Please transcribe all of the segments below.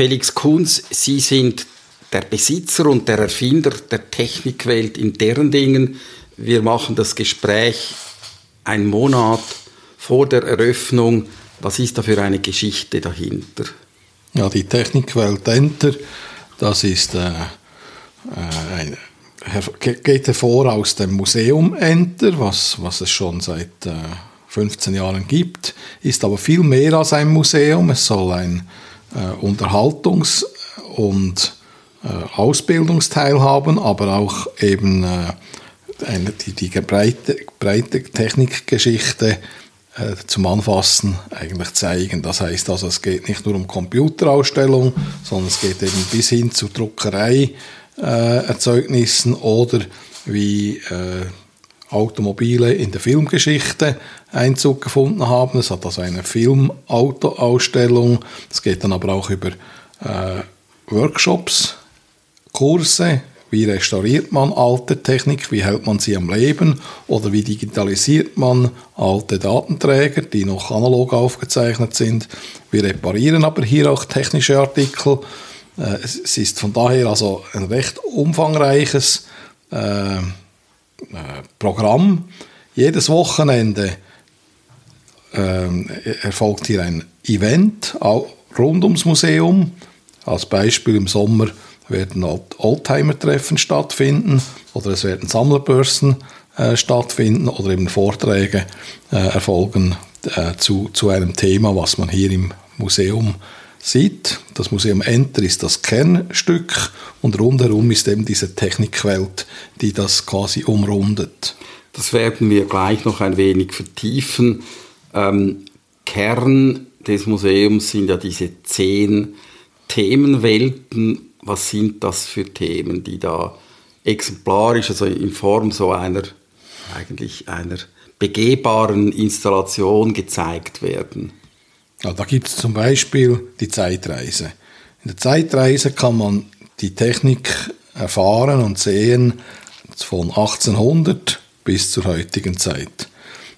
Felix Kunz, Sie sind der Besitzer und der Erfinder der Technikwelt in deren Dingen. Wir machen das Gespräch einen Monat vor der Eröffnung. Was ist da für eine Geschichte dahinter? Ja, die Technikwelt Enter, das ist äh, äh ein, geht hervor aus dem Museum Enter, was, was es schon seit äh, 15 Jahren gibt, ist aber viel mehr als ein Museum. Es soll ein Unterhaltungs- und äh, Ausbildungsteil haben, aber auch eben äh, die, die breite, breite Technikgeschichte äh, zum Anfassen eigentlich zeigen. Das heißt also, es geht nicht nur um Computerausstellung, sondern es geht eben bis hin zu Druckereierzeugnissen oder wie äh, Automobile in der Filmgeschichte Einzug gefunden haben. Es hat also eine Filmautoausstellung. Es geht dann aber auch über äh, Workshops, Kurse, wie restauriert man alte Technik, wie hält man sie am Leben oder wie digitalisiert man alte Datenträger, die noch analog aufgezeichnet sind. Wir reparieren aber hier auch technische Artikel. Äh, es ist von daher also ein recht umfangreiches äh, Programm. Jedes Wochenende erfolgt hier ein Event rund ums Museum. Als Beispiel im Sommer werden Oldtimer-Treffen stattfinden oder es werden Sammlerbörsen äh, stattfinden oder eben Vorträge äh, erfolgen äh, zu, zu einem Thema, was man hier im Museum sieht. Das Museum Enter ist das Kernstück und rundherum ist eben diese Technikwelt, die das quasi umrundet. Das werden wir gleich noch ein wenig vertiefen. Ähm, Kern des Museums sind ja diese zehn Themenwelten was sind das für Themen, die da exemplarisch, also in Form so einer, eigentlich einer begehbaren Installation gezeigt werden? Ja, da gibt es zum Beispiel die Zeitreise. In der Zeitreise kann man die Technik erfahren und sehen von 1800 bis zur heutigen Zeit.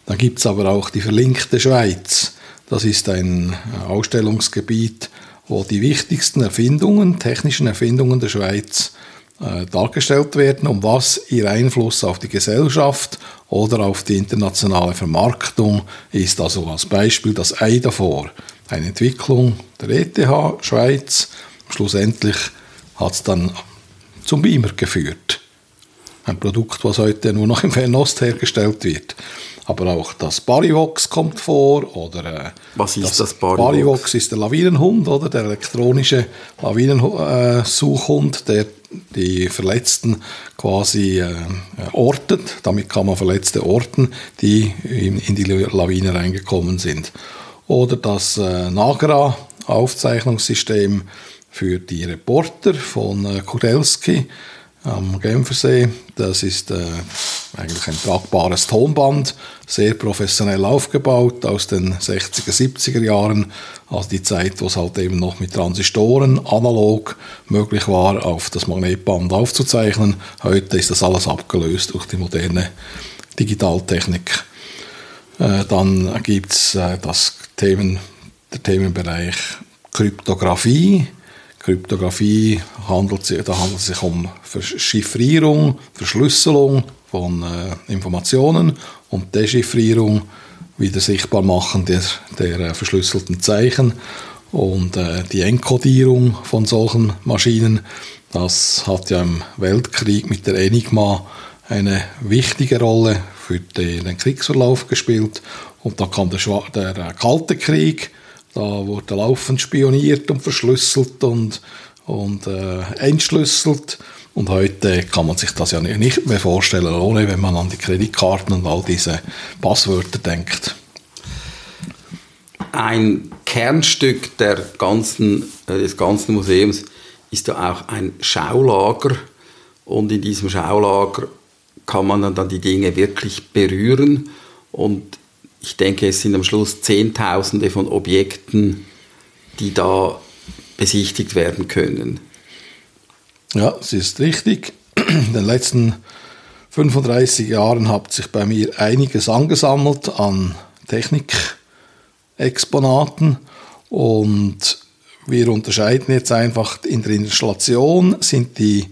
Dann gibt es aber auch die verlinkte Schweiz. Das ist ein Ausstellungsgebiet, wo die wichtigsten Erfindungen, technischen Erfindungen der Schweiz äh, dargestellt werden, um was ihr Einfluss auf die Gesellschaft oder auf die internationale Vermarktung ist. Also als Beispiel das Ei davor, eine Entwicklung der ETH Schweiz. Schlussendlich hat es dann zum Beamer geführt. Ein Produkt, was heute nur noch im Fernost hergestellt wird aber auch das Barivox kommt vor. Oder, äh, Was ist das, das Barivox? Barivox ist der Lawinenhund, oder der elektronische Lawinensuchhund, der die Verletzten quasi äh, ortet. Damit kann man Verletzte orten, die in, in die Lawine reingekommen sind. Oder das äh, Nagra-Aufzeichnungssystem für die Reporter von äh, Kudelski am Genfersee. Das ist äh, eigentlich ein tragbares Tonband, sehr professionell aufgebaut aus den 60er, 70er Jahren, also die Zeit, wo es halt eben noch mit Transistoren analog möglich war, auf das Magnetband aufzuzeichnen. Heute ist das alles abgelöst durch die moderne Digitaltechnik. Äh, dann gibt es äh, das Themen, der Themenbereich Kryptographie. Kryptographie handelt sich, da handelt es sich um Chiffrierung, Verschlüsselung von äh, Informationen und Dechiffrierung, wieder sichtbar machen der, der äh, verschlüsselten Zeichen und äh, die Enkodierung von solchen Maschinen. Das hat ja im Weltkrieg mit der Enigma eine wichtige Rolle für den, Kriegsverlauf gespielt. Und da kam der, der äh, Kalte Krieg, da wurde laufend spioniert und verschlüsselt und, und äh, entschlüsselt. Und heute kann man sich das ja nicht mehr vorstellen, ohne wenn man an die Kreditkarten und all diese Passwörter denkt. Ein Kernstück der ganzen, äh, des ganzen Museums ist ja auch ein Schaulager. Und in diesem Schaulager kann man dann die Dinge wirklich berühren. Und ich denke, es sind am Schluss Zehntausende von Objekten, die da besichtigt werden können. Ja, es ist richtig. In den letzten 35 Jahren hat sich bei mir einiges angesammelt an Technikexponaten und wir unterscheiden jetzt einfach in der Installation sind die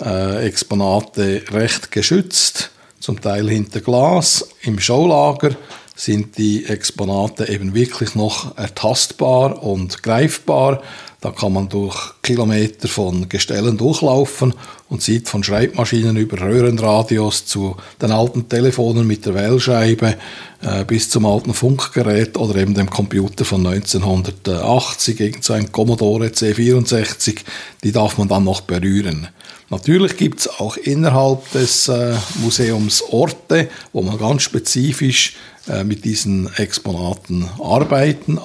äh, Exponate recht geschützt, zum Teil hinter Glas. Im Showlager sind die Exponate eben wirklich noch ertastbar und greifbar. Da kann man durch Kilometer von Gestellen durchlaufen und sieht von Schreibmaschinen über Röhrenradios zu den alten Telefonen mit der Wählscheibe äh, bis zum alten Funkgerät oder eben dem Computer von 1980 gegen so Commodore C64, die darf man dann noch berühren. Natürlich gibt es auch innerhalb des äh, Museums Orte, wo man ganz spezifisch mit diesen Exponaten arbeiten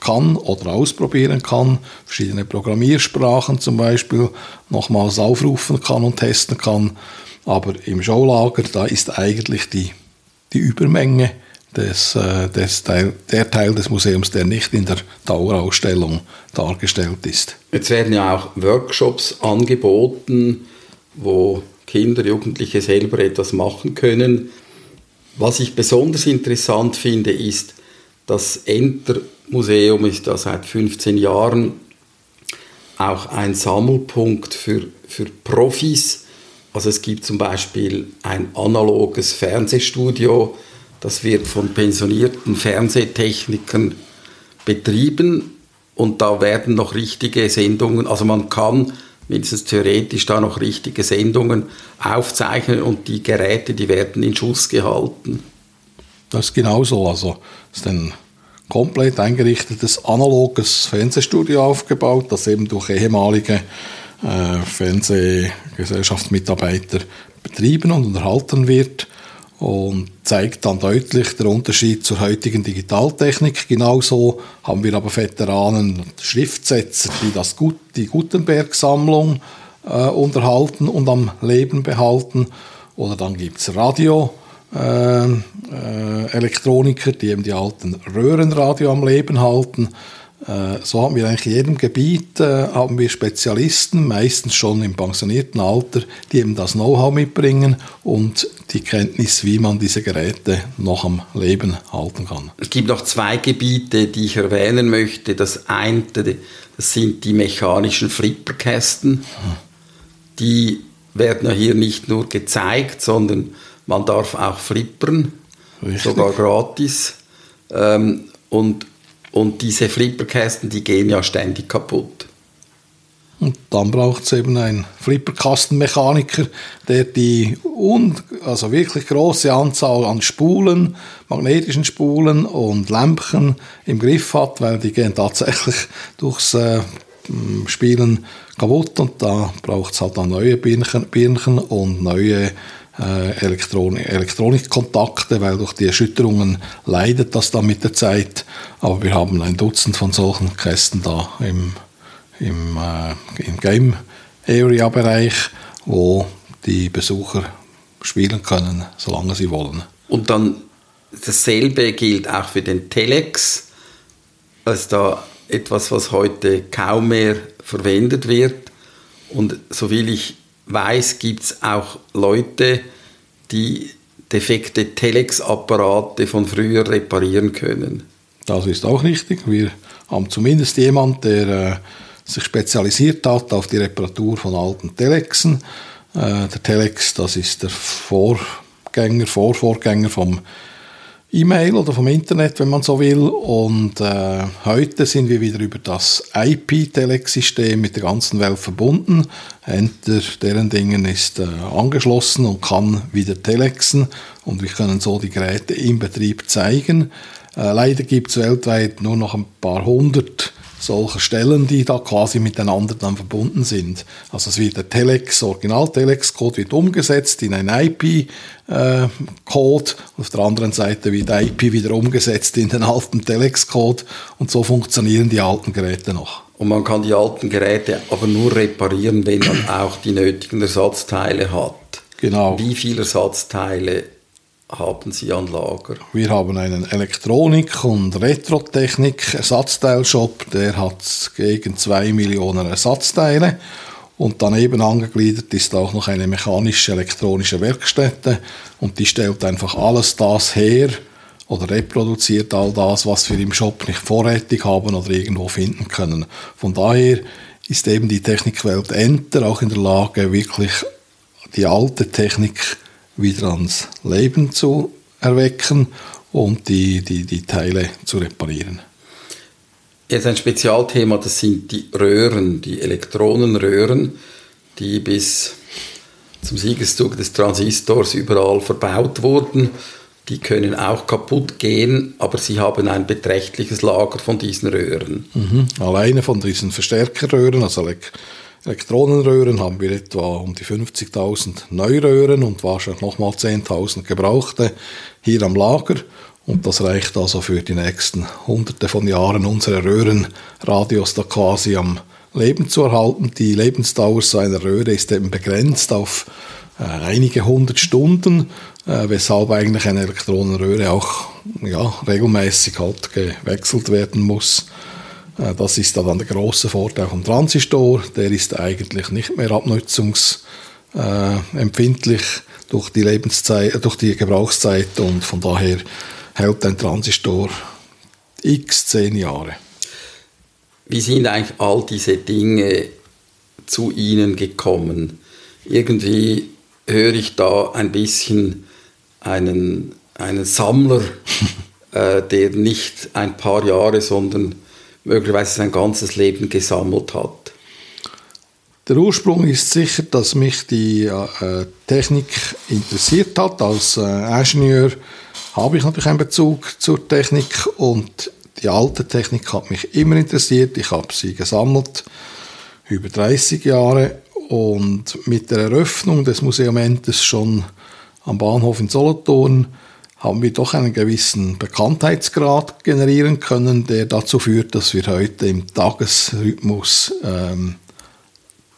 kann oder ausprobieren kann, verschiedene Programmiersprachen zum Beispiel nochmals aufrufen kann und testen kann. Aber im Showlager, da ist eigentlich die, die Übermenge des, äh, des Teil, der Teil des Museums, der nicht in der Dauerausstellung dargestellt ist. Jetzt werden ja auch Workshops angeboten, wo Kinder, Jugendliche selber etwas machen können. Was ich besonders interessant finde, ist, das Enter Museum ist ja seit 15 Jahren auch ein Sammelpunkt für, für Profis. Also es gibt zum Beispiel ein analoges Fernsehstudio, das wird von pensionierten Fernsehtechnikern betrieben und da werden noch richtige Sendungen, also man kann mindestens theoretisch da noch richtige Sendungen aufzeichnen und die Geräte, die werden in Schuss gehalten. Das ist genau so. Also ist ein komplett eingerichtetes analoges Fernsehstudio aufgebaut, das eben durch ehemalige äh, Fernsehgesellschaftsmitarbeiter betrieben und unterhalten wird und zeigt dann deutlich den Unterschied zur heutigen Digitaltechnik. Genauso haben wir aber Veteranen, Schriftsetzer, die das Gut, die Gutenberg-Sammlung äh, unterhalten und am Leben behalten. Oder dann gibt es Radio. Äh, äh, Elektroniker, die eben die alten Röhrenradio am Leben halten. Äh, so haben wir eigentlich in jedem Gebiet äh, haben wir Spezialisten, meistens schon im pensionierten Alter, die eben das Know-how mitbringen und die Kenntnis, wie man diese Geräte noch am Leben halten kann. Es gibt noch zwei Gebiete, die ich erwähnen möchte. Das eine, das sind die mechanischen Flipperkästen. Die werden ja hier nicht nur gezeigt, sondern man darf auch flippern, Richtig. sogar gratis. Ähm, und und diese Flipperkästen, die gehen ja ständig kaputt. Und dann braucht es eben einen Flipperkastenmechaniker, der die un also wirklich große Anzahl an Spulen, magnetischen Spulen und Lämpchen im Griff hat, weil die gehen tatsächlich durchs äh, Spielen kaputt und da braucht es halt dann neue Birnchen, Birnchen und neue äh, Elektron Elektronikkontakte, weil durch die Erschütterungen leidet das dann mit der Zeit. Aber wir haben ein Dutzend von solchen Kästen da im, im, äh, im Game Area Bereich, wo die Besucher spielen können, solange sie wollen. Und dann dasselbe gilt auch für den Telex. Ist da etwas, was heute kaum mehr verwendet wird. Und so will ich weiß, gibt es auch Leute, die defekte Telex-Apparate von früher reparieren können. Das ist auch richtig. Wir haben zumindest jemanden, der äh, sich spezialisiert hat auf die Reparatur von alten Telexen. Äh, der Telex, das ist der Vorgänger, Vorvorgänger vom E-Mail oder vom Internet, wenn man so will. Und äh, heute sind wir wieder über das IP-Telex-System mit der ganzen Welt verbunden. Enter deren Dingen ist äh, angeschlossen und kann wieder telexen und wir können so die Geräte im Betrieb zeigen. Äh, leider gibt es weltweit nur noch ein paar hundert solcher Stellen, die da quasi miteinander dann verbunden sind. Also es wird der Telex, Original-Telex-Code wird umgesetzt in einen IP-Code äh, auf der anderen Seite wird IP wieder umgesetzt in den alten Telex-Code und so funktionieren die alten Geräte noch. Und man kann die alten Geräte aber nur reparieren, wenn man auch die nötigen Ersatzteile hat. Genau. Wie viele Ersatzteile haben Sie an Lager? Wir haben einen Elektronik- und Retrotechnik-Ersatzteilshop, der hat gegen 2 Millionen Ersatzteile. Und daneben angegliedert ist auch noch eine mechanische elektronische Werkstätte und die stellt einfach alles das her oder reproduziert all das, was wir im Shop nicht vorrätig haben oder irgendwo finden können. Von daher ist eben die Technikwelt Enter auch in der Lage, wirklich die alte Technik wieder ans Leben zu erwecken und die, die, die Teile zu reparieren. Jetzt ein Spezialthema, das sind die Röhren, die Elektronenröhren, die bis zum Siegeszug des Transistors überall verbaut wurden. Die können auch kaputt gehen, aber sie haben ein beträchtliches Lager von diesen Röhren. Mhm. Alleine von diesen Verstärkerröhren, also Elektronenröhren, haben wir etwa um die 50.000 Neuröhren und wahrscheinlich nochmal 10.000 gebrauchte hier am Lager. Und das reicht also für die nächsten hunderte von Jahren unsere Röhrenradios da quasi am Leben zu erhalten. Die Lebensdauer so einer Röhre ist eben begrenzt auf äh, einige hundert Stunden, äh, weshalb eigentlich eine Elektronenröhre auch ja, regelmäßig halt gewechselt werden muss. Äh, das ist dann der große Vorteil vom Transistor. Der ist eigentlich nicht mehr abnutzungsempfindlich durch die Lebenszeit, durch die Gebrauchszeit und von daher hält ein Transistor x zehn Jahre. Wie sind eigentlich all diese Dinge zu Ihnen gekommen? Irgendwie höre ich da ein bisschen einen, einen Sammler, äh, der nicht ein paar Jahre, sondern möglicherweise sein ganzes Leben gesammelt hat. Der Ursprung ist sicher, dass mich die äh, Technik interessiert hat. Als äh, Ingenieur habe ich natürlich einen Bezug zur Technik und die alte Technik hat mich immer interessiert. Ich habe sie gesammelt über 30 Jahre und mit der Eröffnung des Museumentes schon am Bahnhof in Solothurn haben wir doch einen gewissen Bekanntheitsgrad generieren können, der dazu führt, dass wir heute im Tagesrhythmus ähm,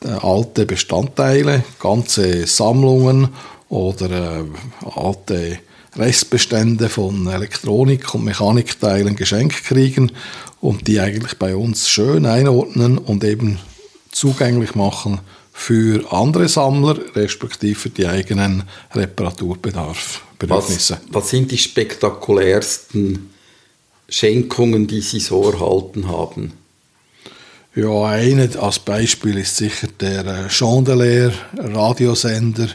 alte Bestandteile, ganze Sammlungen oder äh, alte Restbestände von Elektronik- und Mechanikteilen geschenkt kriegen und die eigentlich bei uns schön einordnen und eben zugänglich machen für andere Sammler, respektive für die eigenen Reparaturbedarf. Was, was sind die spektakulärsten Schenkungen, die Sie so erhalten haben? Ja, eine als Beispiel ist sicher der äh, Chandelier Radiosender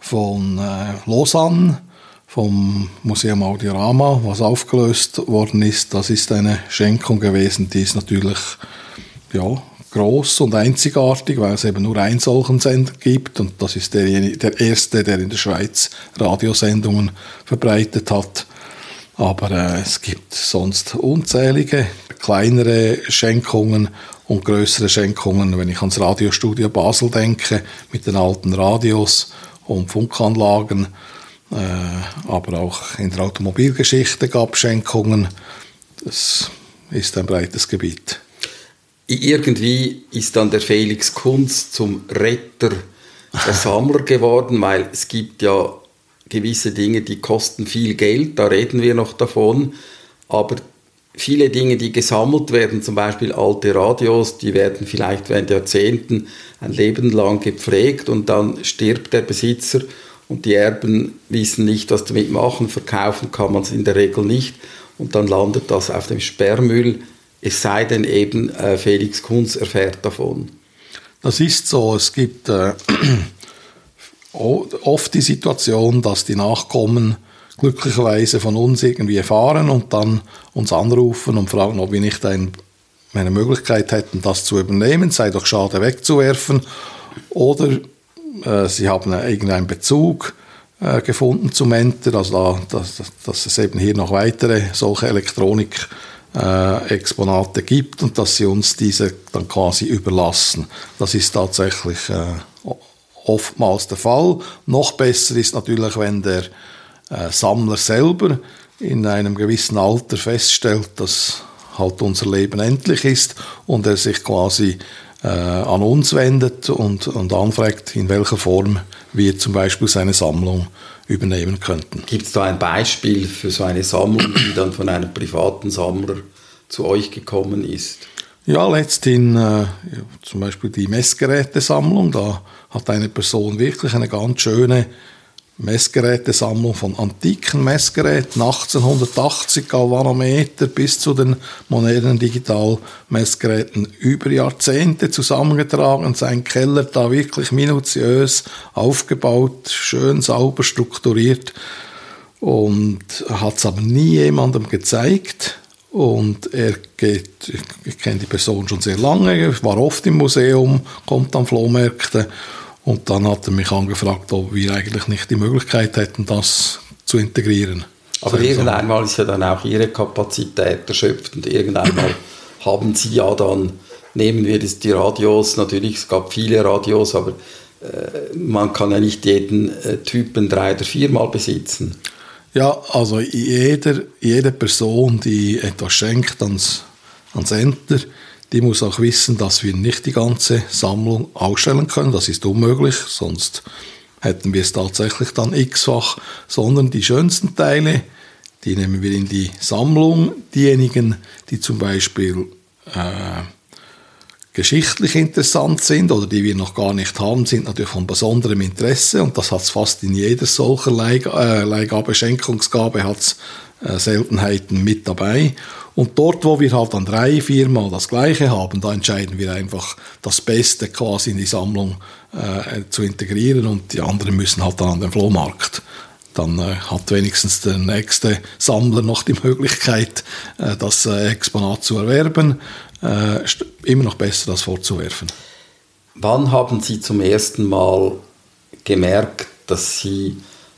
von äh, Lausanne vom Museum Audiorama, was aufgelöst worden ist. Das ist eine Schenkung gewesen, die ist natürlich ja, groß und einzigartig, weil es eben nur einen solchen Sender gibt und das ist der, der erste, der in der Schweiz Radiosendungen verbreitet hat. Aber äh, es gibt sonst unzählige kleinere Schenkungen und größere Schenkungen. Wenn ich ans Radiostudio Basel denke, mit den alten Radios und Funkanlagen, aber auch in der Automobilgeschichte gab es Schenkungen. Das ist ein breites Gebiet. Irgendwie ist dann der Felix Kunz zum Retter der Sammler geworden, weil es gibt ja gewisse Dinge, die kosten viel Geld, da reden wir noch davon, aber viele Dinge, die gesammelt werden, zum Beispiel alte Radios, die werden vielleicht während Jahrzehnten ein Leben lang gepflegt und dann stirbt der Besitzer und die Erben wissen nicht, was damit machen, verkaufen kann man es in der Regel nicht und dann landet das auf dem Sperrmüll, es sei denn eben äh, Felix Kunz erfährt davon. Das ist so, es gibt äh, oft die Situation, dass die Nachkommen glücklicherweise von uns irgendwie erfahren und dann uns anrufen und fragen, ob wir nicht ein, eine Möglichkeit hätten, das zu übernehmen, sei doch schade wegzuwerfen. Oder sie haben irgendeinen Bezug äh, gefunden zum Enter, also da, dass, dass es eben hier noch weitere solche Elektronik-Exponate äh, gibt und dass sie uns diese dann quasi überlassen. Das ist tatsächlich oftmals der Fall. Noch besser ist natürlich, wenn der Sammler selber in einem gewissen Alter feststellt, dass halt unser Leben endlich ist und er sich quasi äh, an uns wendet und, und anfragt, in welcher Form wir zum Beispiel seine Sammlung übernehmen könnten. Gibt es da ein Beispiel für so eine Sammlung, die dann von einem privaten Sammler zu euch gekommen ist? Ja, letzthin äh, zum Beispiel die Messgerätesammlung. Da hat eine Person wirklich eine ganz schöne Messgerätesammlung von antiken Messgeräten, 1880 Galvanometer bis zu den modernen Digitalmessgeräten über Jahrzehnte zusammengetragen, sein Keller da wirklich minutiös aufgebaut, schön sauber strukturiert und hat es aber nie jemandem gezeigt. Und er geht, ich kenne die Person schon sehr lange, war oft im Museum, kommt an Flohmärkte und dann hat er mich angefragt, ob wir eigentlich nicht die Möglichkeit hätten, das zu integrieren. Aber irgendwann mal ist ja dann auch Ihre Kapazität erschöpft und irgendwann haben Sie ja dann, nehmen wir das, die Radios, natürlich, es gab viele Radios, aber äh, man kann ja nicht jeden äh, Typen drei oder viermal besitzen. Ja, also jeder, jede Person, die etwas schenkt ans, ans Enter, die muss auch wissen, dass wir nicht die ganze Sammlung ausstellen können. Das ist unmöglich, sonst hätten wir es tatsächlich dann x-fach, sondern die schönsten Teile, die nehmen wir in die Sammlung. Diejenigen, die zum Beispiel äh, geschichtlich interessant sind oder die wir noch gar nicht haben, sind natürlich von besonderem Interesse und das hat es fast in jeder solcher äh, Leihgabe, Schenkungsgabe hat äh, Seltenheiten mit dabei. Und dort, wo wir halt dann drei, viermal das Gleiche haben, da entscheiden wir einfach, das Beste quasi in die Sammlung äh, zu integrieren und die anderen müssen halt dann an den Flohmarkt. Dann äh, hat wenigstens der nächste Sammler noch die Möglichkeit, äh, das äh, Exponat zu erwerben. Äh, immer noch besser, das vorzuwerfen. Wann haben Sie zum ersten Mal gemerkt, dass Sie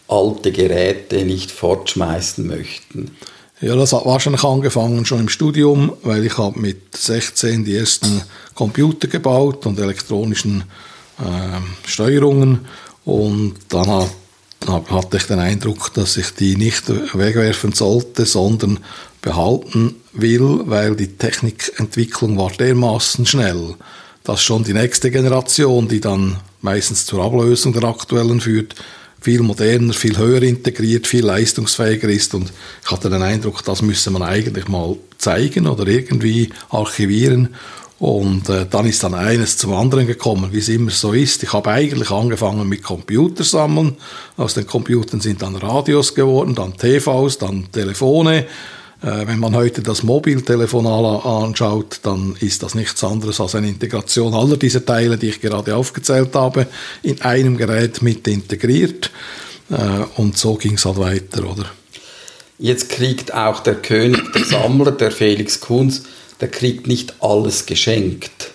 alte Geräte nicht fortschmeißen möchten? Ja, das hat wahrscheinlich angefangen schon im Studium, weil ich habe mit 16 die ersten Computer gebaut und elektronischen äh, Steuerungen. Und dann hat, hatte ich den Eindruck, dass ich die nicht wegwerfen sollte, sondern behalten will, weil die Technikentwicklung war dermaßen schnell, dass schon die nächste Generation, die dann meistens zur Ablösung der aktuellen führt, viel moderner, viel höher integriert, viel leistungsfähiger ist. Und ich hatte den Eindruck, das müsse man eigentlich mal zeigen oder irgendwie archivieren. Und äh, dann ist dann eines zum anderen gekommen, wie es immer so ist. Ich habe eigentlich angefangen mit Computersammeln. Aus den Computern sind dann Radios geworden, dann TVs, dann Telefone. Äh, wenn man heute das Mobiltelefon anschaut, dann ist das nichts anderes als eine Integration aller dieser Teile, die ich gerade aufgezählt habe, in einem Gerät mit integriert. Äh, und so ging es halt weiter, oder? Jetzt kriegt auch der König, der Sammler, der Felix Kunz, der kriegt nicht alles geschenkt.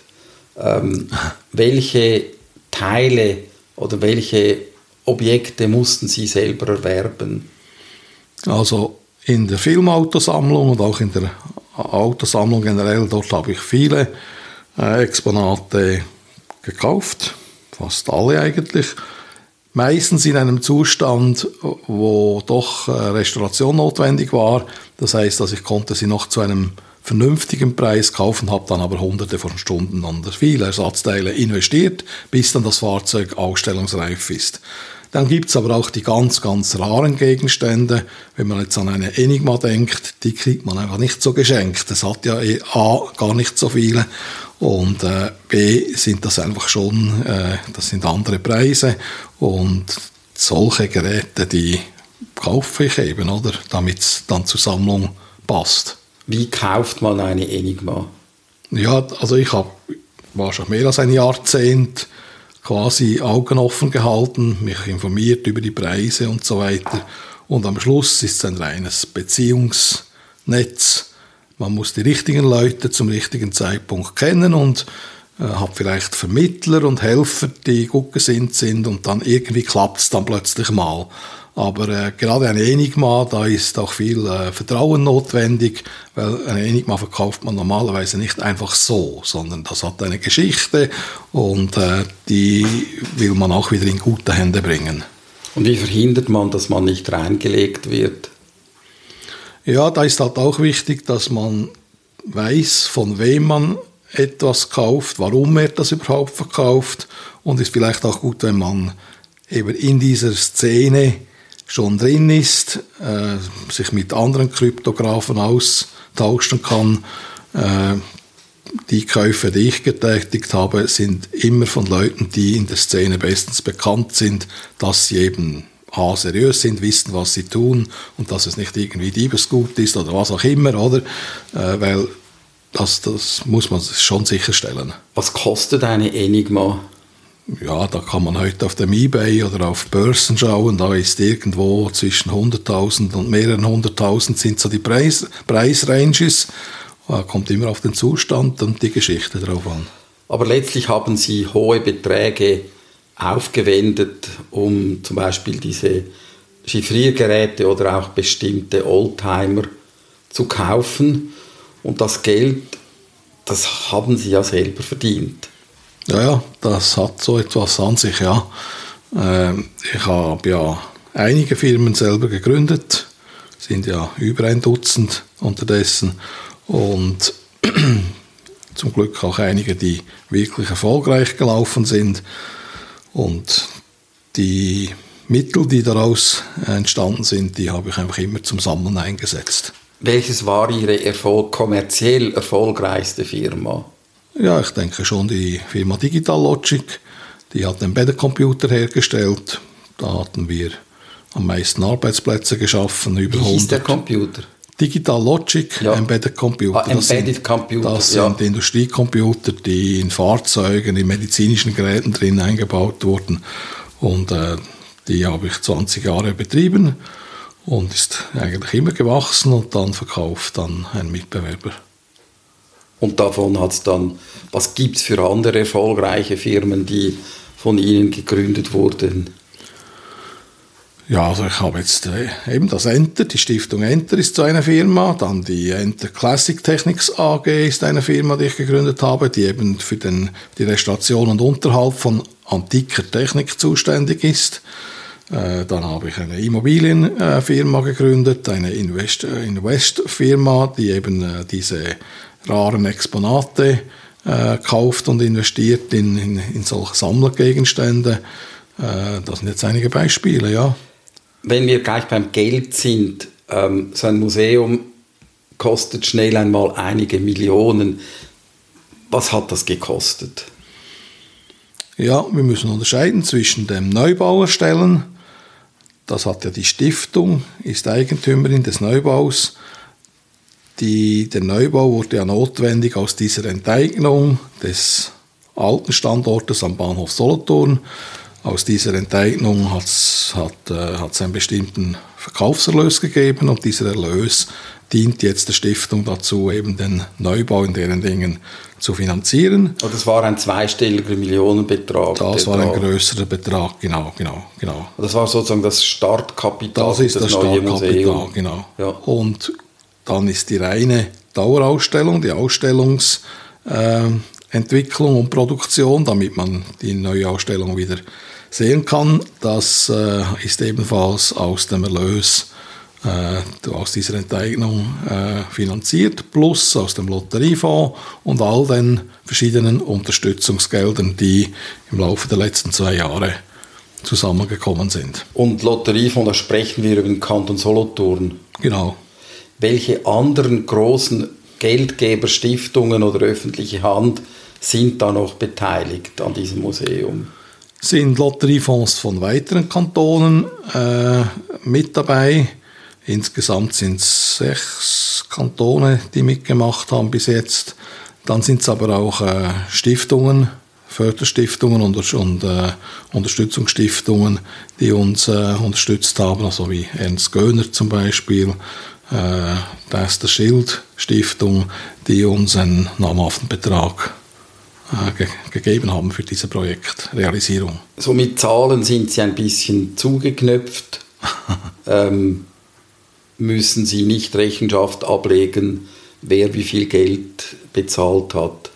Ähm, welche Teile oder welche Objekte mussten Sie selber erwerben? Also in der Filmautosammlung und auch in der Autosammlung generell, dort habe ich viele äh, Exponate gekauft, fast alle eigentlich. Meistens in einem Zustand, wo doch äh, Restauration notwendig war. Das heißt, dass ich konnte sie noch zu einem vernünftigen Preis kaufen, habe dann aber hunderte von Stunden an viele Ersatzteile investiert, bis dann das Fahrzeug ausstellungsreif ist. Dann gibt es aber auch die ganz, ganz raren Gegenstände. Wenn man jetzt an eine Enigma denkt, die kriegt man einfach nicht so geschenkt. Das hat ja eh A, gar nicht so viele und äh, B, sind das einfach schon, äh, das sind andere Preise und solche Geräte, die kaufe ich eben, oder? Damit es dann zur Sammlung passt. Wie kauft man eine Enigma? Ja, also ich habe war schon mehr als ein Jahrzehnt quasi Augen offen gehalten, mich informiert über die Preise und so weiter. Und am Schluss ist es ein reines Beziehungsnetz. Man muss die richtigen Leute zum richtigen Zeitpunkt kennen und äh, hat vielleicht Vermittler und Helfer, die gut gesinnt sind und dann irgendwie klappt es dann plötzlich mal. Aber äh, gerade ein Enigma, da ist auch viel äh, Vertrauen notwendig, weil ein Enigma verkauft man normalerweise nicht einfach so, sondern das hat eine Geschichte und äh, die will man auch wieder in gute Hände bringen. Und wie verhindert man, dass man nicht reingelegt wird? Ja, da ist halt auch wichtig, dass man weiß, von wem man etwas kauft, warum er das überhaupt verkauft und ist vielleicht auch gut, wenn man eben in dieser Szene schon drin ist, äh, sich mit anderen Kryptografen austauschen kann. Äh, die Käufe, die ich getätigt habe, sind immer von Leuten, die in der Szene bestens bekannt sind, dass sie eben A, seriös sind, wissen, was sie tun und dass es nicht irgendwie Diebesgut ist oder was auch immer, oder? Äh, weil das, das muss man schon sicherstellen. Was kostet eine Enigma? Ja, da kann man heute auf dem Ebay oder auf Börsen schauen. Da ist irgendwo zwischen 100.000 und mehreren hunderttausend sind so die Preis, Preisranges. Da kommt immer auf den Zustand und die Geschichte drauf an. Aber letztlich haben Sie hohe Beträge aufgewendet, um zum Beispiel diese Chiffriergeräte oder auch bestimmte Oldtimer zu kaufen. Und das Geld, das haben Sie ja selber verdient. Ja, ja, das hat so etwas an sich, ja. Ähm, ich habe ja einige Firmen selber gegründet, sind ja über ein Dutzend unterdessen und zum Glück auch einige, die wirklich erfolgreich gelaufen sind. Und die Mittel, die daraus entstanden sind, die habe ich einfach immer zum Sammeln eingesetzt. Welches war Ihre Erfolg kommerziell erfolgreichste Firma? Ja, ich denke schon die Firma Digital Logic. Die hat den Computer hergestellt. Da hatten wir am meisten Arbeitsplätze geschaffen. Über Wie hieß der Computer? Digital Logic, ja. Embedded Computer. Ah, das Embedded sind, Computer. Das ja. sind Industriecomputer, die in Fahrzeugen, in medizinischen Geräten drin eingebaut wurden. Und äh, die habe ich 20 Jahre betrieben und ist eigentlich immer gewachsen und dann verkauft an einen Mitbewerber. Und davon hat es dann, was gibt es für andere erfolgreiche Firmen, die von Ihnen gegründet wurden? Ja, also ich habe jetzt äh, eben das Enter, die Stiftung Enter ist so eine Firma, dann die Enter Classic Technics AG ist eine Firma, die ich gegründet habe, die eben für den, die Restauration und Unterhalt von antiker Technik zuständig ist. Äh, dann habe ich eine Immobilienfirma gegründet, eine Invest, äh, Invest-Firma, die eben äh, diese raren Exponate kauft und investiert in, in, in solche Sammlergegenstände. das sind jetzt einige Beispiele, ja wenn wir gleich beim Geld sind, ähm, so ein Museum kostet schnell einmal einige Millionen. Was hat das gekostet? Ja, wir müssen unterscheiden zwischen dem Neubau erstellen. Das hat ja die Stiftung, ist Eigentümerin des Neubaus. Die, der Neubau wurde ja notwendig aus dieser Enteignung des alten Standortes am Bahnhof Solothurn aus dieser Enteignung hat's, hat es äh, einen bestimmten Verkaufserlös gegeben und dieser Erlös dient jetzt der Stiftung dazu, eben den Neubau in deren Dingen zu finanzieren. Und das war ein zweistelliger Millionenbetrag. Das war ein größerer Betrag, genau, genau, genau. Das war sozusagen das Startkapital. Das ist das, das Startkapital, genau. Ja. Und dann ist die reine Dauerausstellung, die Ausstellungsentwicklung äh, und Produktion, damit man die neue Ausstellung wieder sehen kann. Das äh, ist ebenfalls aus dem Erlös äh, aus dieser Enteignung äh, finanziert, plus aus dem Lotteriefonds und all den verschiedenen Unterstützungsgeldern, die im Laufe der letzten zwei Jahre zusammengekommen sind. Und Lotteriefonds, da sprechen wir über den Kanton Solothurn. Genau. Welche anderen großen Geldgeberstiftungen oder öffentliche Hand sind da noch beteiligt an diesem Museum? sind Lotteriefonds von weiteren Kantonen äh, mit dabei. Insgesamt sind es sechs Kantone, die mitgemacht haben bis jetzt. Dann sind es aber auch äh, Stiftungen, Förderstiftungen und, und äh, Unterstützungsstiftungen, die uns äh, unterstützt haben, also wie Ernst Göhner zum Beispiel, äh, da ist der Schild Stiftung, die uns einen namhaften Betrag äh, ge gegeben haben für diese Projektrealisierung. So mit Zahlen sind Sie ein bisschen zugeknöpft. ähm, müssen Sie nicht Rechenschaft ablegen, wer wie viel Geld bezahlt hat?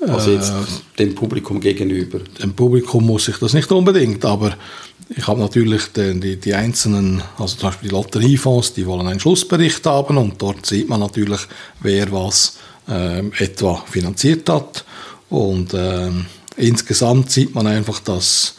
Also jetzt äh, dem Publikum gegenüber. Dem Publikum muss ich das nicht unbedingt, aber ich habe natürlich die, die, einzelnen, also zum Beispiel die Lotteriefonds, die wollen einen Schlussbericht haben und dort sieht man natürlich, wer was äh, etwa finanziert hat. Und äh, insgesamt sieht man einfach, dass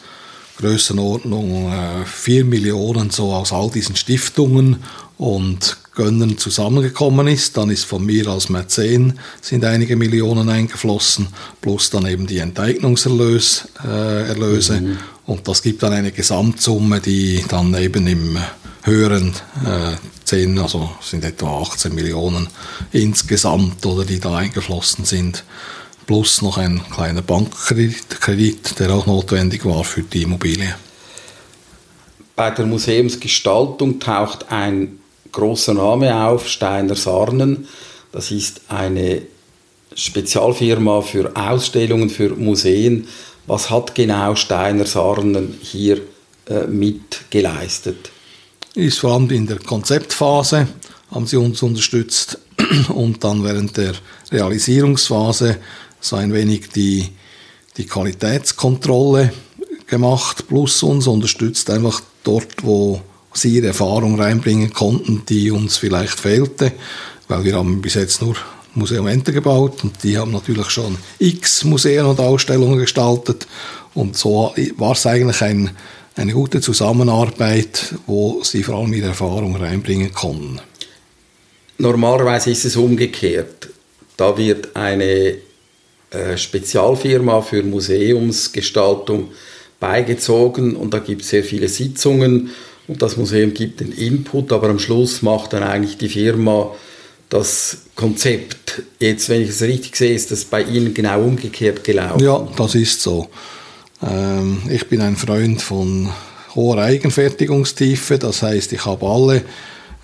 Größenordnung äh, 4 Millionen so aus all diesen Stiftungen und Gönnern zusammengekommen ist. Dann ist von mir als Mäzen sind einige Millionen eingeflossen, plus dann eben die Enteignungserlöse. Äh, Erlöse. Mhm. Und das gibt dann eine Gesamtsumme, die dann eben im höheren äh, 10, also sind etwa 18 Millionen insgesamt oder die da eingeflossen sind plus noch ein kleiner Bankkredit, der auch notwendig war für die Immobilie. Bei der Museumsgestaltung taucht ein großer Name auf, Steiner Sarnen. Das ist eine Spezialfirma für Ausstellungen, für Museen. Was hat genau Steiner Sarnen hier äh, mitgeleistet? Ist vor allem in der Konzeptphase haben sie uns unterstützt und dann während der Realisierungsphase so ein wenig die, die Qualitätskontrolle gemacht, plus uns unterstützt einfach dort, wo sie ihre Erfahrung reinbringen konnten, die uns vielleicht fehlte, weil wir haben bis jetzt nur Museum Enter gebaut und die haben natürlich schon x Museen und Ausstellungen gestaltet und so war es eigentlich ein, eine gute Zusammenarbeit, wo sie vor allem ihre Erfahrung reinbringen konnten. Normalerweise ist es umgekehrt. Da wird eine äh, Spezialfirma für Museumsgestaltung beigezogen und da gibt es sehr viele Sitzungen und das Museum gibt den Input, aber am Schluss macht dann eigentlich die Firma das Konzept. Jetzt, wenn ich es richtig sehe, ist das bei Ihnen genau umgekehrt gelaufen. Ja, das ist so. Ähm, ich bin ein Freund von hoher Eigenfertigungstiefe, das heißt, ich habe alle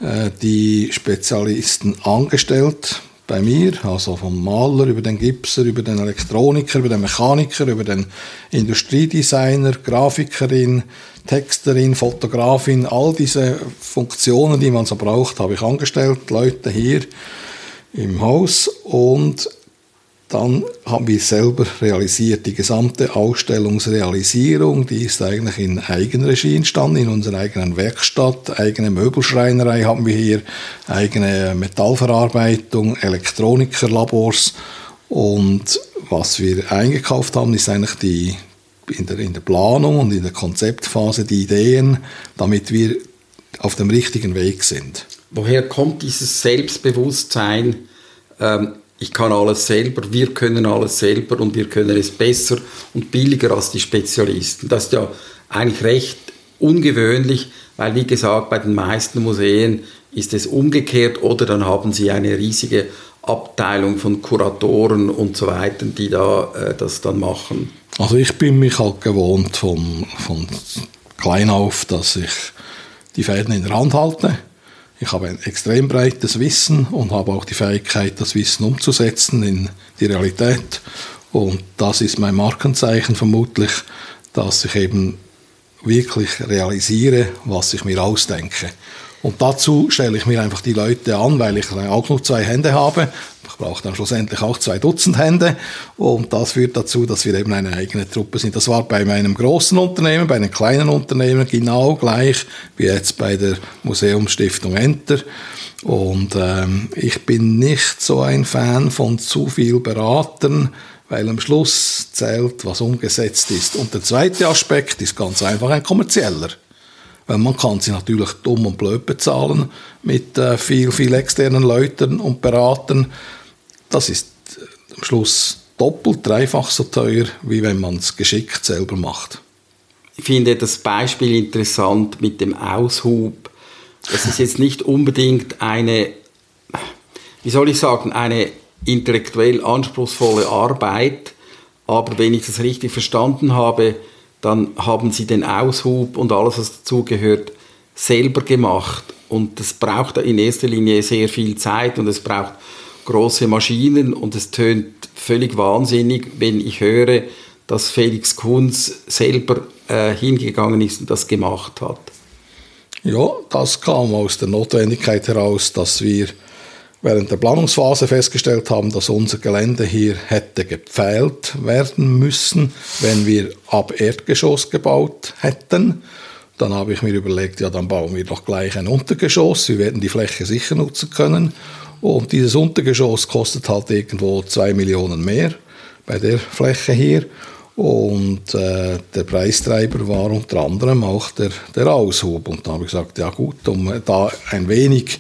äh, die Spezialisten angestellt bei mir, also vom Maler über den Gipser, über den Elektroniker, über den Mechaniker, über den Industriedesigner, Grafikerin, Texterin, Fotografin, all diese Funktionen, die man so braucht, habe ich angestellt, Leute hier im Haus und dann haben wir selber realisiert. Die gesamte Ausstellungsrealisierung, die ist eigentlich in Eigenregie entstanden, in unserer eigenen Werkstatt, eigene Möbelschreinerei haben wir hier, eigene Metallverarbeitung, Elektronikerlabors. Und was wir eingekauft haben, ist eigentlich die, in der, in der Planung und in der Konzeptphase die Ideen, damit wir auf dem richtigen Weg sind. Woher kommt dieses Selbstbewusstsein? Ähm ich kann alles selber, wir können alles selber und wir können es besser und billiger als die Spezialisten. Das ist ja eigentlich recht ungewöhnlich, weil wie gesagt, bei den meisten Museen ist es umgekehrt oder dann haben sie eine riesige Abteilung von Kuratoren und so weiter, die da äh, das dann machen. Also ich bin mich halt gewohnt von, von klein auf, dass ich die Fäden in der Hand halte ich habe ein extrem breites Wissen und habe auch die Fähigkeit, das Wissen umzusetzen in die Realität. Und das ist mein Markenzeichen vermutlich, dass ich eben wirklich realisiere, was ich mir ausdenke. Und dazu stelle ich mir einfach die Leute an, weil ich auch nur zwei Hände habe ich brauche dann schlussendlich auch zwei Dutzend Hände und das führt dazu, dass wir eben eine eigene Truppe sind. Das war bei meinem großen Unternehmen, bei einem kleinen Unternehmen genau gleich wie jetzt bei der Museumsstiftung Enter. Und ähm, ich bin nicht so ein Fan von zu viel Beratern, weil am Schluss zählt, was umgesetzt ist. Und der zweite Aspekt ist ganz einfach ein kommerzieller. Weil man kann sie natürlich dumm und blöd bezahlen mit äh, viel, viel externen Leuten und Beratern das ist äh, am Schluss doppelt, dreifach so teuer, wie wenn man es geschickt selber macht. Ich finde das Beispiel interessant mit dem Aushub. Das ist jetzt nicht unbedingt eine, wie soll ich sagen, eine intellektuell anspruchsvolle Arbeit, aber wenn ich das richtig verstanden habe, dann haben sie den Aushub und alles, was dazugehört, selber gemacht. Und das braucht in erster Linie sehr viel Zeit und es braucht große Maschinen und es tönt völlig wahnsinnig, wenn ich höre, dass Felix Kunz selber äh, hingegangen ist und das gemacht hat. Ja, das kam aus der Notwendigkeit heraus, dass wir während der Planungsphase festgestellt haben, dass unser Gelände hier hätte gepfählt werden müssen, wenn wir ab Erdgeschoss gebaut hätten. Dann habe ich mir überlegt, ja, dann bauen wir doch gleich ein Untergeschoss. Wir werden die Fläche sicher nutzen können. Und dieses Untergeschoss kostet halt irgendwo zwei Millionen mehr bei der Fläche hier. Und äh, der Preistreiber war unter anderem auch der, der Aushub. Und da habe ich gesagt, ja gut, um da ein wenig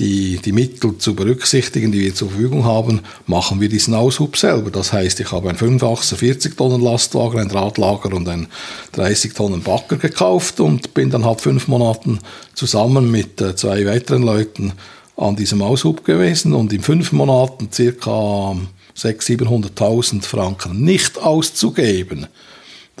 die, die Mittel zu berücksichtigen, die wir zur Verfügung haben, machen wir diesen Aushub selber. Das heißt, ich habe einen 85er 40 Tonnen Lastwagen, ein Radlager und einen 30 Tonnen Bagger gekauft und bin dann halt fünf Monaten zusammen mit äh, zwei weiteren Leuten an diesem Aushub gewesen und in fünf Monaten circa 600.000, 700.000 Franken nicht auszugeben,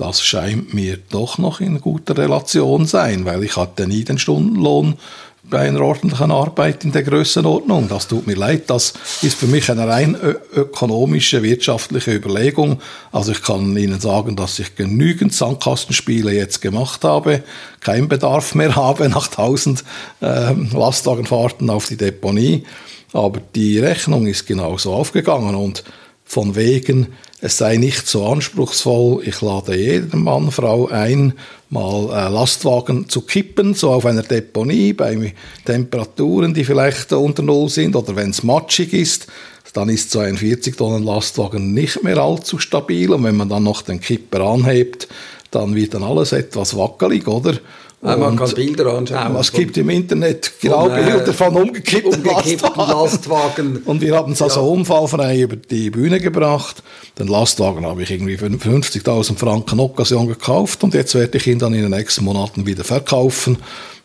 das scheint mir doch noch in guter Relation sein, weil ich hatte nie den Stundenlohn bei einer ordentlichen Arbeit in der Größenordnung. Das tut mir leid, das ist für mich eine rein ökonomische, wirtschaftliche Überlegung. Also ich kann Ihnen sagen, dass ich genügend Sandkastenspiele jetzt gemacht habe, keinen Bedarf mehr habe nach 1000 äh, Lastwagenfahrten auf die Deponie. Aber die Rechnung ist genauso aufgegangen und von wegen, es sei nicht so anspruchsvoll, ich lade jeden Mann, Frau ein, mal Lastwagen zu kippen, so auf einer Deponie bei Temperaturen, die vielleicht unter Null sind oder wenn es matschig ist, dann ist so ein 40 Tonnen Lastwagen nicht mehr allzu stabil und wenn man dann noch den Kipper anhebt, dann wird dann alles etwas wackelig, oder? Man kann Bilder anschauen. Es gibt im Internet genau von, äh, Bilder von umgekippten, umgekippten Lastwagen. Lastwagen. Und wir haben es also ja. unfallfrei über die Bühne gebracht. Den Lastwagen habe ich irgendwie für 50.000 Franken Occasion gekauft und jetzt werde ich ihn dann in den nächsten Monaten wieder verkaufen.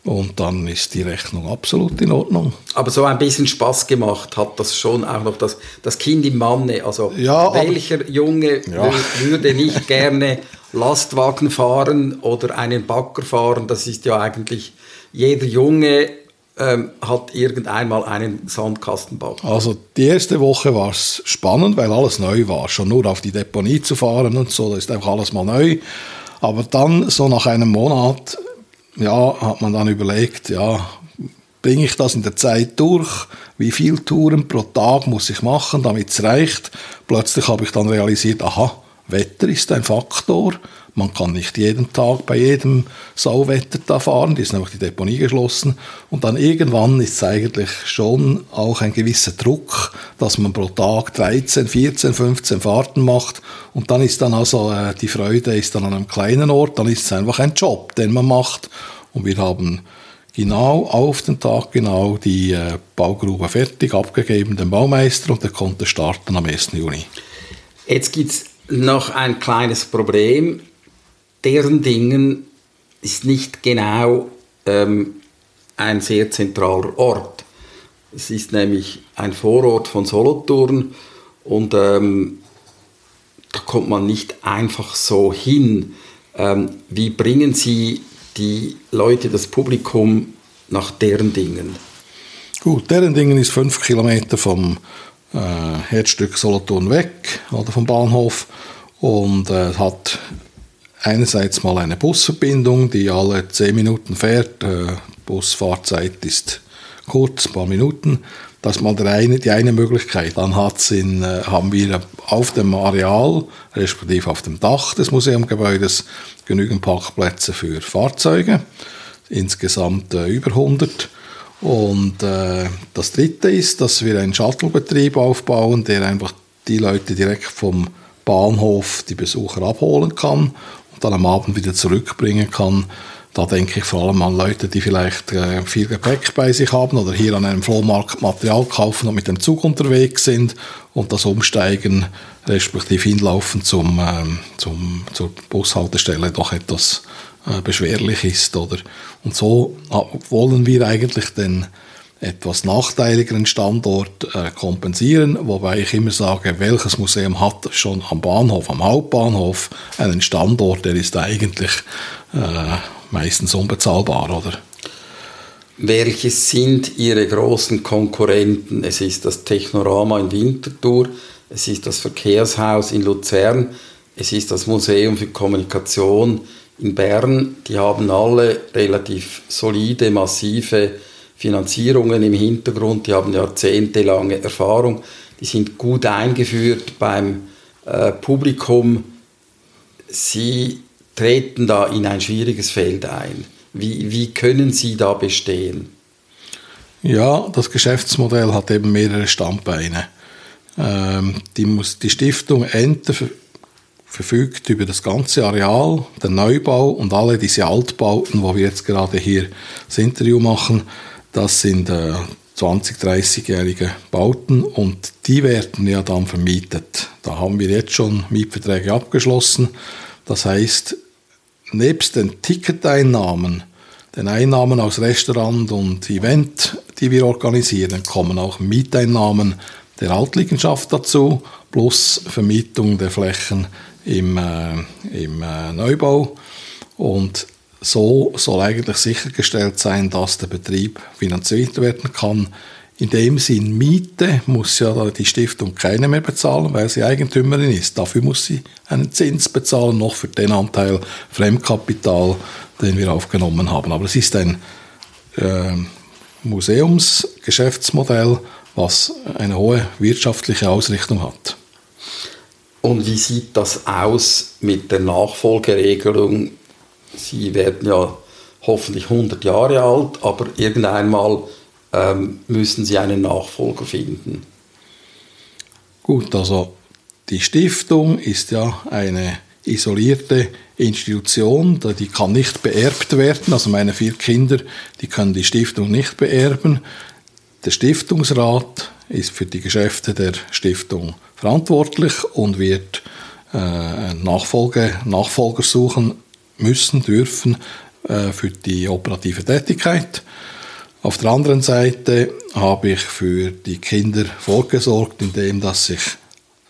Und dann ist die Rechnung absolut in Ordnung. Aber so ein bisschen Spaß gemacht hat das schon auch noch das, das Kind im Manne. Also ja, welcher aber, Junge ja. würde nicht gerne Lastwagen fahren oder einen Bagger fahren? Das ist ja eigentlich jeder Junge ähm, hat irgendeinmal einen Sandkastenbau. Also die erste Woche war es spannend, weil alles neu war. Schon nur auf die Deponie zu fahren und so, das ist einfach alles mal neu. Aber dann, so nach einem Monat, ja, hat man dann überlegt, ja, bringe ich das in der Zeit durch? Wie viele Touren pro Tag muss ich machen, damit es reicht? Plötzlich habe ich dann realisiert, aha, Wetter ist ein Faktor. Man kann nicht jeden Tag bei jedem Sauwetter da fahren, die ist nämlich die Deponie geschlossen. Und dann irgendwann ist es eigentlich schon auch ein gewisser Druck, dass man pro Tag 13, 14, 15 Fahrten macht. Und dann ist dann also äh, die Freude ist dann an einem kleinen Ort, dann ist es einfach ein Job, den man macht. Und wir haben genau auf den Tag genau die äh, Baugrube fertig abgegeben, dem Baumeister, und der konnte starten am 1. Juni. Jetzt gibt noch ein kleines Problem deren Dingen ist nicht genau ähm, ein sehr zentraler Ort. Es ist nämlich ein Vorort von Solothurn und ähm, da kommt man nicht einfach so hin. Ähm, wie bringen Sie die Leute, das Publikum nach deren Dingen? Gut, deren Dingen ist fünf Kilometer vom äh, Herzstück Solothurn weg, oder vom Bahnhof und äh, hat einerseits mal eine Busverbindung, die alle zehn Minuten fährt. Äh, Busfahrzeit ist kurz, ein paar Minuten. Das ist mal eine, die eine Möglichkeit. Dann hat's in, äh, haben wir auf dem Areal, respektive auf dem Dach des Museumgebäudes, genügend Parkplätze für Fahrzeuge. Insgesamt äh, über 100. Und äh, das dritte ist, dass wir einen Shuttlebetrieb aufbauen, der einfach die Leute direkt vom Bahnhof die Besucher abholen kann und dann am Abend wieder zurückbringen kann. Da denke ich vor allem an Leute, die vielleicht äh, viel Gepäck bei sich haben oder hier an einem Flohmarkt Material kaufen und mit dem Zug unterwegs sind und das Umsteigen respektive hinlaufen zum, ähm, zum, zur Bushaltestelle doch etwas äh, beschwerlich ist. Oder? Und so äh, wollen wir eigentlich den etwas nachteiligeren Standort äh, kompensieren, wobei ich immer sage, welches Museum hat schon am Bahnhof, am Hauptbahnhof einen Standort, der ist eigentlich äh, meistens unbezahlbar, oder? Welche sind Ihre großen Konkurrenten? Es ist das Technorama in Winterthur, es ist das Verkehrshaus in Luzern, es ist das Museum für Kommunikation in Bern. Die haben alle relativ solide, massive Finanzierungen im Hintergrund, die haben jahrzehntelange Erfahrung, die sind gut eingeführt beim äh, Publikum. Sie treten da in ein schwieriges Feld ein. Wie, wie können Sie da bestehen? Ja, das Geschäftsmodell hat eben mehrere Standbeine. Ähm, die, muss, die Stiftung Enter verfügt über das ganze Areal, den Neubau und alle diese Altbauten, wo wir jetzt gerade hier das Interview machen. Das sind äh, 20, 30-jährige Bauten und die werden ja dann vermietet. Da haben wir jetzt schon Mietverträge abgeschlossen. Das heißt, nebst den Ticketeinnahmen, den Einnahmen aus Restaurant und Event, die wir organisieren, kommen auch Mieteinnahmen der Altliegenschaft dazu, plus Vermietung der Flächen im, äh, im äh, Neubau. Und so soll eigentlich sichergestellt sein, dass der Betrieb finanziert werden kann. In dem Sinn, Miete muss ja die Stiftung keine mehr bezahlen, weil sie Eigentümerin ist. Dafür muss sie einen Zins bezahlen, noch für den Anteil Fremdkapital, den wir aufgenommen haben. Aber es ist ein äh, Museumsgeschäftsmodell, was eine hohe wirtschaftliche Ausrichtung hat. Und wie sieht das aus mit der Nachfolgeregelung? Sie werden ja hoffentlich 100 Jahre alt, aber irgendeinmal ähm, müssen Sie einen Nachfolger finden. Gut, also die Stiftung ist ja eine isolierte Institution, die kann nicht beerbt werden. Also meine vier Kinder, die können die Stiftung nicht beerben. Der Stiftungsrat ist für die Geschäfte der Stiftung verantwortlich und wird äh, Nachfolge, Nachfolger suchen müssen, dürfen äh, für die operative Tätigkeit. Auf der anderen Seite habe ich für die Kinder vorgesorgt, indem dass sich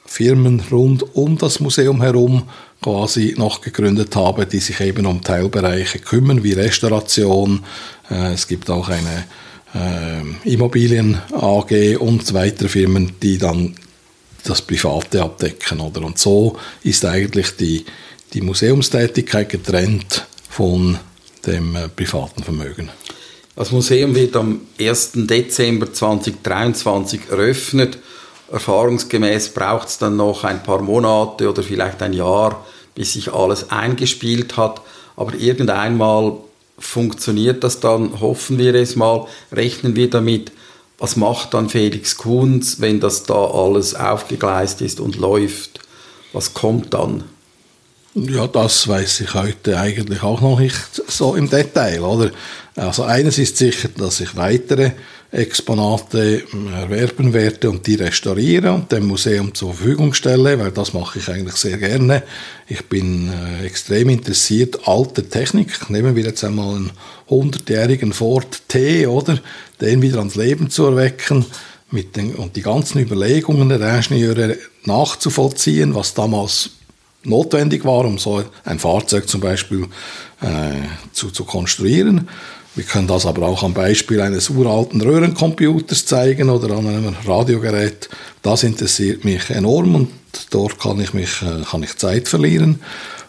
Firmen rund um das Museum herum quasi noch gegründet habe, die sich eben um Teilbereiche kümmern, wie Restauration. Äh, es gibt auch eine äh, Immobilien AG und weitere Firmen, die dann das Private abdecken. Oder? Und so ist eigentlich die, die Museumstätigkeit getrennt von dem äh, privaten Vermögen. Das Museum wird am 1. Dezember 2023 eröffnet. Erfahrungsgemäß braucht es dann noch ein paar Monate oder vielleicht ein Jahr, bis sich alles eingespielt hat. Aber irgendeinmal funktioniert das dann, hoffen wir es mal, rechnen wir damit. Was macht dann Felix Kunz, wenn das da alles aufgegleist ist und läuft? Was kommt dann? Ja, das weiß ich heute eigentlich auch noch nicht so im Detail, oder? Also eines ist sicher, dass ich weitere Exponate ähm, erwerben werde und die restauriere und dem Museum zur Verfügung stelle, weil das mache ich eigentlich sehr gerne. Ich bin äh, extrem interessiert, alte Technik. Nehmen wir jetzt einmal einen 100-jährigen Ford T, oder? Den wieder ans Leben zu erwecken mit den, und die ganzen Überlegungen der Ingenieure nachzuvollziehen, was damals notwendig war, um so ein Fahrzeug zum Beispiel äh, zu, zu konstruieren. Wir können das aber auch am Beispiel eines uralten Röhrencomputers zeigen oder an einem Radiogerät. Das interessiert mich enorm und dort kann ich, mich, äh, kann ich Zeit verlieren.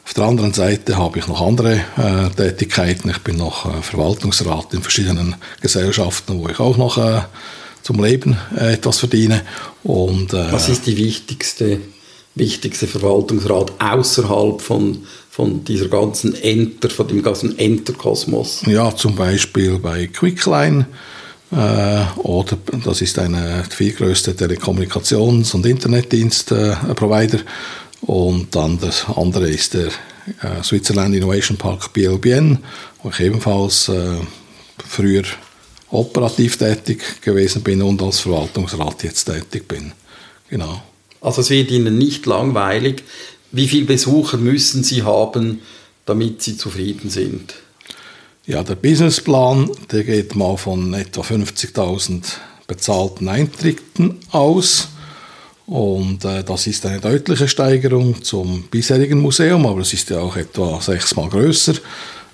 Auf der anderen Seite habe ich noch andere äh, Tätigkeiten. Ich bin noch äh, Verwaltungsrat in verschiedenen Gesellschaften, wo ich auch noch äh, zum Leben äh, etwas verdiene. Und, äh, Was ist die wichtigste wichtigste Verwaltungsrat außerhalb von, von dieser ganzen Enter, von dem ganzen Enter-Kosmos? Ja, zum Beispiel bei Quickline. Äh, oder das ist eine viergrößte Telekommunikations- und Internetdienst-Provider. und dann das andere ist der äh, Switzerland Innovation Park BLBN, wo ich ebenfalls äh, früher operativ tätig gewesen bin und als Verwaltungsrat jetzt tätig bin. Genau. Also es wird Ihnen nicht langweilig. Wie viele Besucher müssen Sie haben, damit Sie zufrieden sind? Ja, der Businessplan, der geht mal von etwa 50.000 bezahlten Eintritten aus. Und äh, das ist eine deutliche Steigerung zum bisherigen Museum, aber es ist ja auch etwa sechsmal größer.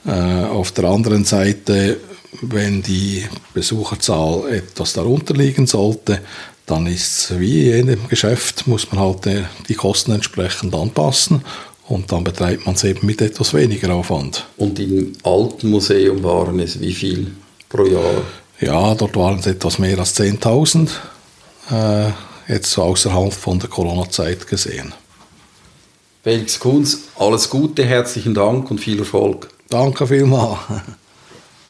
Äh, auf der anderen Seite, wenn die Besucherzahl etwas darunter liegen sollte, dann ist es wie in jedem Geschäft, muss man halt äh, die Kosten entsprechend anpassen und dann betreibt man es eben mit etwas weniger Aufwand. Und im alten Museum waren es wie viel pro Jahr? Ja, dort waren es etwas mehr als 10.000, äh, jetzt außerhalb von der Corona-Zeit gesehen. Felix Kunz, alles Gute, herzlichen Dank und viel Erfolg. Danke vielmals.